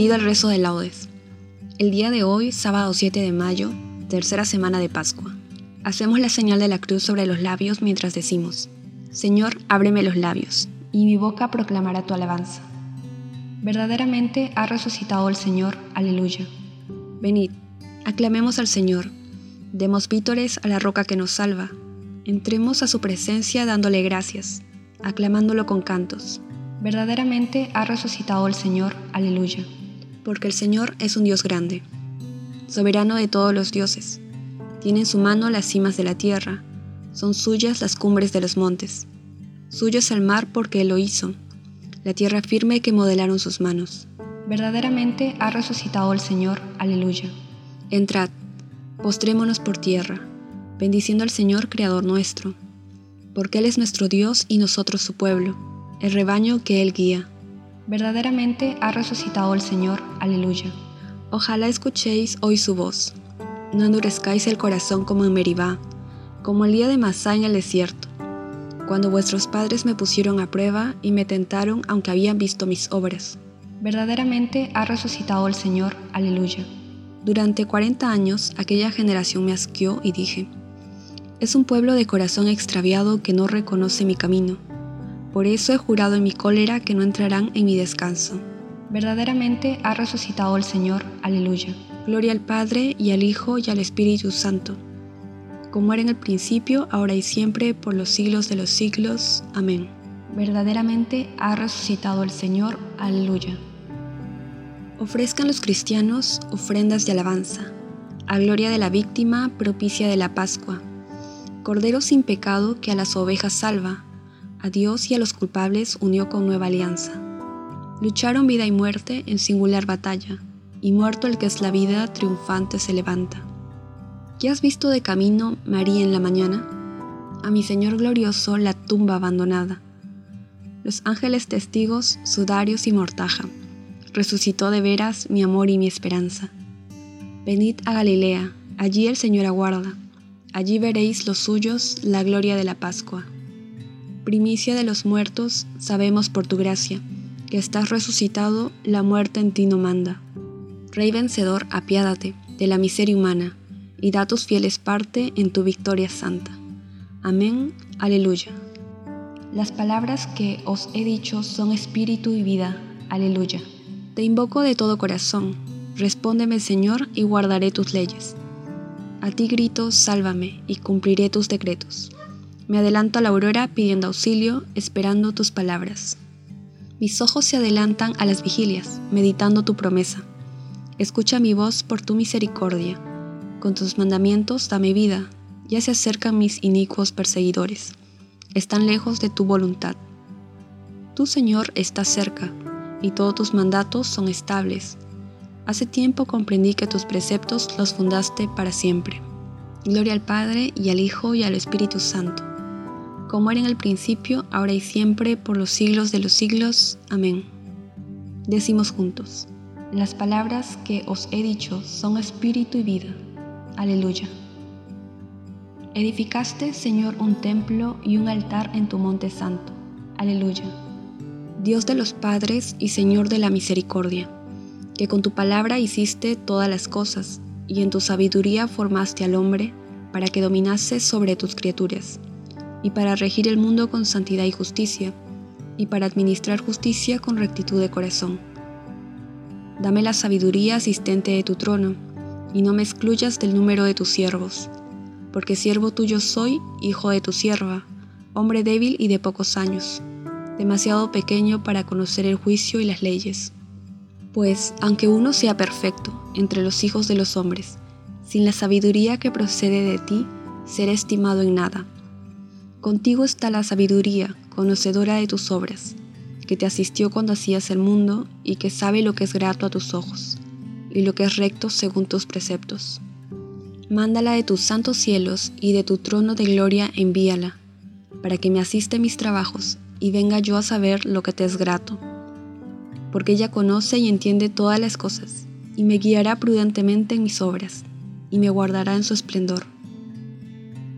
Bienvenido al rezo de laudes. El día de hoy, sábado 7 de mayo, tercera semana de Pascua, hacemos la señal de la cruz sobre los labios mientras decimos, Señor, ábreme los labios, y mi boca proclamará tu alabanza. Verdaderamente ha resucitado el Señor, aleluya. Venid, aclamemos al Señor, demos vítores a la roca que nos salva, entremos a su presencia dándole gracias, aclamándolo con cantos Verdaderamente ha resucitado el Señor, aleluya, porque el Señor es un Dios grande, soberano de todos los dioses. Tiene en su mano las cimas de la tierra, son suyas las cumbres de los montes. Suyo es el mar porque Él lo hizo, la tierra firme que modelaron sus manos. Verdaderamente ha resucitado el Señor, aleluya. Entrad, postrémonos por tierra, bendiciendo al Señor Creador nuestro, porque Él es nuestro Dios y nosotros su pueblo el rebaño que Él guía. Verdaderamente ha resucitado el Señor, aleluya. Ojalá escuchéis hoy su voz. No endurezcáis el corazón como en Meribá, como el día de Masá en el desierto, cuando vuestros padres me pusieron a prueba y me tentaron aunque habían visto mis obras. Verdaderamente ha resucitado el Señor, aleluya. Durante cuarenta años aquella generación me asqueó y dije, es un pueblo de corazón extraviado que no reconoce mi camino por eso he jurado en mi cólera que no entrarán en mi descanso. Verdaderamente ha resucitado el Señor, aleluya. Gloria al Padre y al Hijo y al Espíritu Santo, como era en el principio, ahora y siempre, por los siglos de los siglos. Amén. Verdaderamente ha resucitado el Señor, aleluya. Ofrezcan los cristianos ofrendas de alabanza, a gloria de la víctima propicia de la Pascua, Cordero sin pecado que a las ovejas salva, a Dios y a los culpables unió con nueva alianza. Lucharon vida y muerte en singular batalla, y muerto el que es la vida, triunfante se levanta. ¿Qué has visto de camino, María, en la mañana? A mi Señor glorioso la tumba abandonada. Los ángeles testigos, sudarios y mortaja. Resucitó de veras mi amor y mi esperanza. Venid a Galilea, allí el Señor aguarda. Allí veréis los suyos la gloria de la Pascua primicia de los muertos, sabemos por tu gracia, que estás resucitado, la muerte en ti no manda. Rey vencedor, apiádate de la miseria humana, y da tus fieles parte en tu victoria santa. Amén, aleluya. Las palabras que os he dicho son espíritu y vida, aleluya. Te invoco de todo corazón, respóndeme Señor y guardaré tus leyes. A ti grito, sálvame, y cumpliré tus decretos. Me adelanto a la aurora pidiendo auxilio, esperando tus palabras. Mis ojos se adelantan a las vigilias, meditando tu promesa. Escucha mi voz por tu misericordia. Con tus mandamientos dame vida. Ya se acercan mis inicuos perseguidores. Están lejos de tu voluntad. Tu Señor, está cerca, y todos tus mandatos son estables. Hace tiempo comprendí que tus preceptos los fundaste para siempre. Gloria al Padre, y al Hijo, y al Espíritu Santo como era en el principio, ahora y siempre, por los siglos de los siglos. Amén. Decimos juntos, Las palabras que os he dicho son espíritu y vida. Aleluya. Edificaste, Señor, un templo y un altar en tu monte santo. Aleluya. Dios de los padres y Señor de la misericordia, que con tu palabra hiciste todas las cosas, y en tu sabiduría formaste al hombre para que dominase sobre tus criaturas, y para regir el mundo con santidad y justicia, y para administrar justicia con rectitud de corazón Dame la sabiduría asistente de tu trono, y no me excluyas del número de tus siervos, porque siervo tuyo soy, hijo de tu sierva, hombre débil y de pocos años, demasiado pequeño para conocer el juicio y las leyes. Pues, aunque uno sea perfecto entre los hijos de los hombres, sin la sabiduría que procede de ti, será estimado en nada. Contigo está la sabiduría, conocedora de tus obras que te asistió cuando hacías el mundo y que sabe lo que es grato a tus ojos y lo que es recto según tus preceptos. Mándala de tus santos cielos y de tu trono de gloria envíala, para que me asiste mis trabajos y venga yo a saber lo que te es grato. Porque ella conoce y entiende todas las cosas, y me guiará prudentemente en mis obras, y me guardará en su esplendor.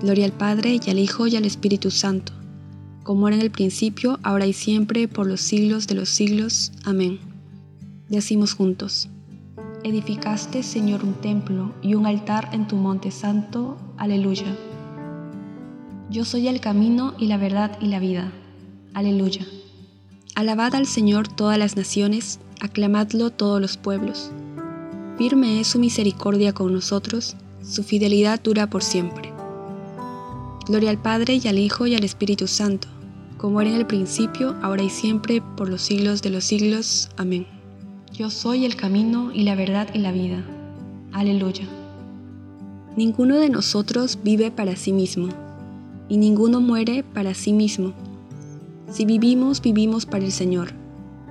Gloria al Padre y al Hijo y al Espíritu Santo como era en el principio, ahora y siempre, por los siglos de los siglos. Amén. Decimos juntos, edificaste, Señor, un templo y un altar en tu monte santo. Aleluya. Yo soy el camino y la verdad y la vida. Aleluya. Alabad al Señor todas las naciones, aclamadlo todos los pueblos. Firme es su misericordia con nosotros, su fidelidad dura por siempre. Gloria al Padre y al Hijo y al Espíritu Santo como era en el principio, ahora y siempre, por los siglos de los siglos. Amén. Yo soy el camino y la verdad y la vida. Aleluya. Ninguno de nosotros vive para sí mismo, y ninguno muere para sí mismo. Si vivimos, vivimos para el Señor.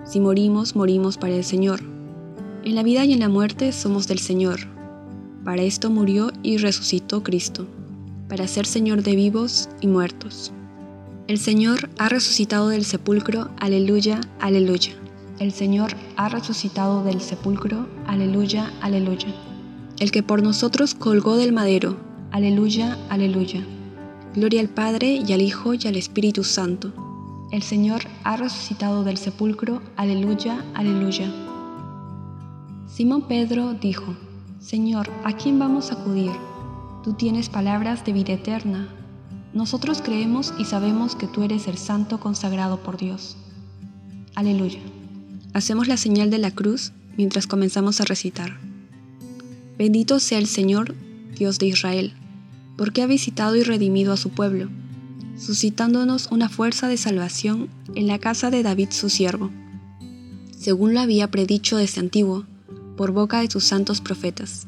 Si morimos, morimos para el Señor. En la vida y en la muerte somos del Señor. Para esto murió y resucitó Cristo, para ser Señor de vivos y muertos. El Señor ha resucitado del sepulcro, aleluya, aleluya. El Señor ha resucitado del sepulcro, aleluya, aleluya. El que por nosotros colgó del madero, aleluya, aleluya. Gloria al Padre y al Hijo y al Espíritu Santo. El Señor ha resucitado del sepulcro, aleluya, aleluya. Simón Pedro dijo, Señor, ¿a quién vamos a acudir? Tú tienes palabras de vida eterna nosotros creemos y sabemos que tú eres el santo consagrado por Dios. Aleluya. Hacemos la señal de la cruz mientras comenzamos a recitar. Bendito sea el Señor, Dios de Israel, porque ha visitado y redimido a su pueblo, suscitándonos una fuerza de salvación en la casa de David su siervo, según lo había predicho desde antiguo, por boca de sus santos profetas.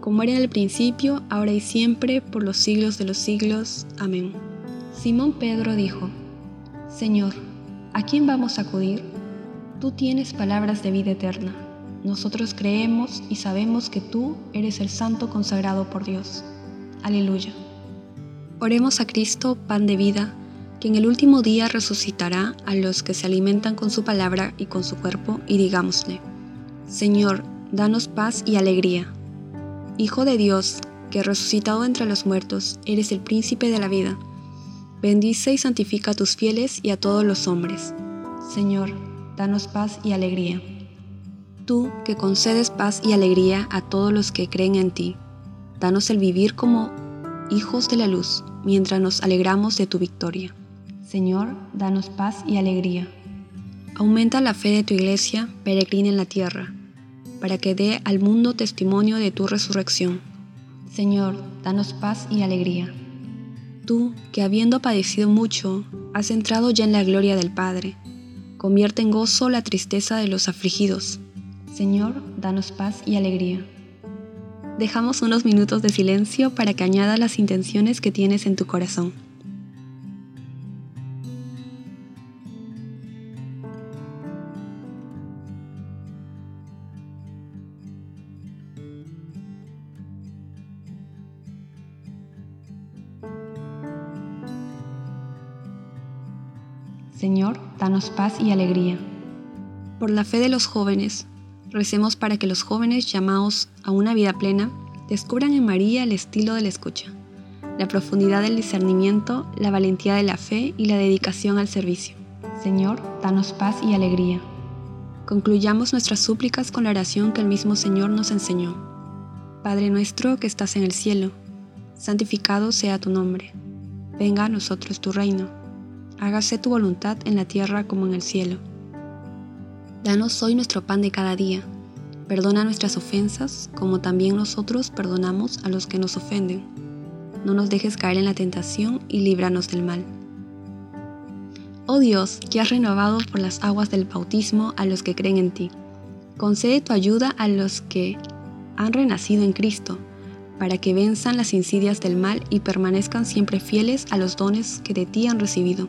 como era en el principio, ahora y siempre, por los siglos de los siglos. Amén. Simón Pedro dijo, Señor, ¿A quién vamos a acudir? Tú tienes palabras de vida eterna. Nosotros creemos y sabemos que tú eres el santo consagrado por Dios. Aleluya. Oremos a Cristo, pan de vida, que en el último día resucitará a los que se alimentan con su palabra y con su cuerpo, y digámosle, Señor, danos paz y alegría. Hijo de Dios, que resucitado entre los muertos, eres el príncipe de la vida Bendice y santifica a tus fieles y a todos los hombres. Señor, danos paz y alegría. Tú que concedes paz y alegría a todos los que creen en ti, danos el vivir como hijos de la luz, mientras nos alegramos de tu victoria. Señor, danos paz y alegría. Aumenta la fe de tu iglesia, peregrina en la tierra, para que dé al mundo testimonio de tu resurrección. Señor, danos paz y alegría. Tú, que habiendo padecido mucho, has entrado ya en la gloria del Padre, convierte en gozo la tristeza de los afligidos. Señor, danos paz y alegría. Dejamos unos minutos de silencio para que añadas las intenciones que tienes en tu corazón. Señor, danos paz y alegría. Por la fe de los jóvenes, recemos para que los jóvenes llamados a una vida plena descubran en María el estilo de la escucha, la profundidad del discernimiento, la valentía de la fe y la dedicación al servicio. Señor, danos paz y alegría. Concluyamos nuestras súplicas con la oración que el mismo Señor nos enseñó. Padre nuestro que estás en el cielo, santificado sea tu nombre. Venga a nosotros tu reino hágase tu voluntad en la tierra como en el cielo. Danos hoy nuestro pan de cada día. Perdona nuestras ofensas, como también nosotros perdonamos a los que nos ofenden. No nos dejes caer en la tentación y líbranos del mal. Oh Dios, que has renovado por las aguas del bautismo a los que creen en ti, concede tu ayuda a los que han renacido en Cristo, para que venzan las insidias del mal y permanezcan siempre fieles a los dones que de ti han recibido